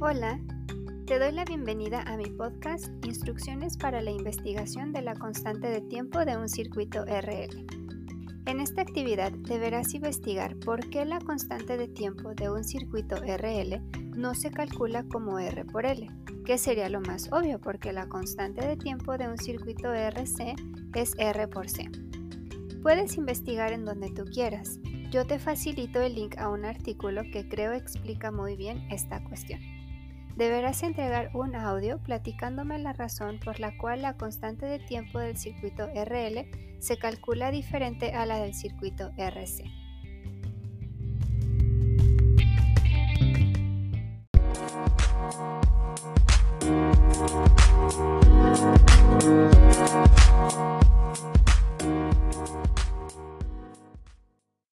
Hola, te doy la bienvenida a mi podcast Instrucciones para la investigación de la constante de tiempo de un circuito RL. En esta actividad deberás investigar por qué la constante de tiempo de un circuito RL no se calcula como R por L, que sería lo más obvio porque la constante de tiempo de un circuito RC es R por C. Puedes investigar en donde tú quieras. Yo te facilito el link a un artículo que creo explica muy bien esta cuestión. Deberás entregar un audio platicándome la razón por la cual la constante de tiempo del circuito RL se calcula diferente a la del circuito RC.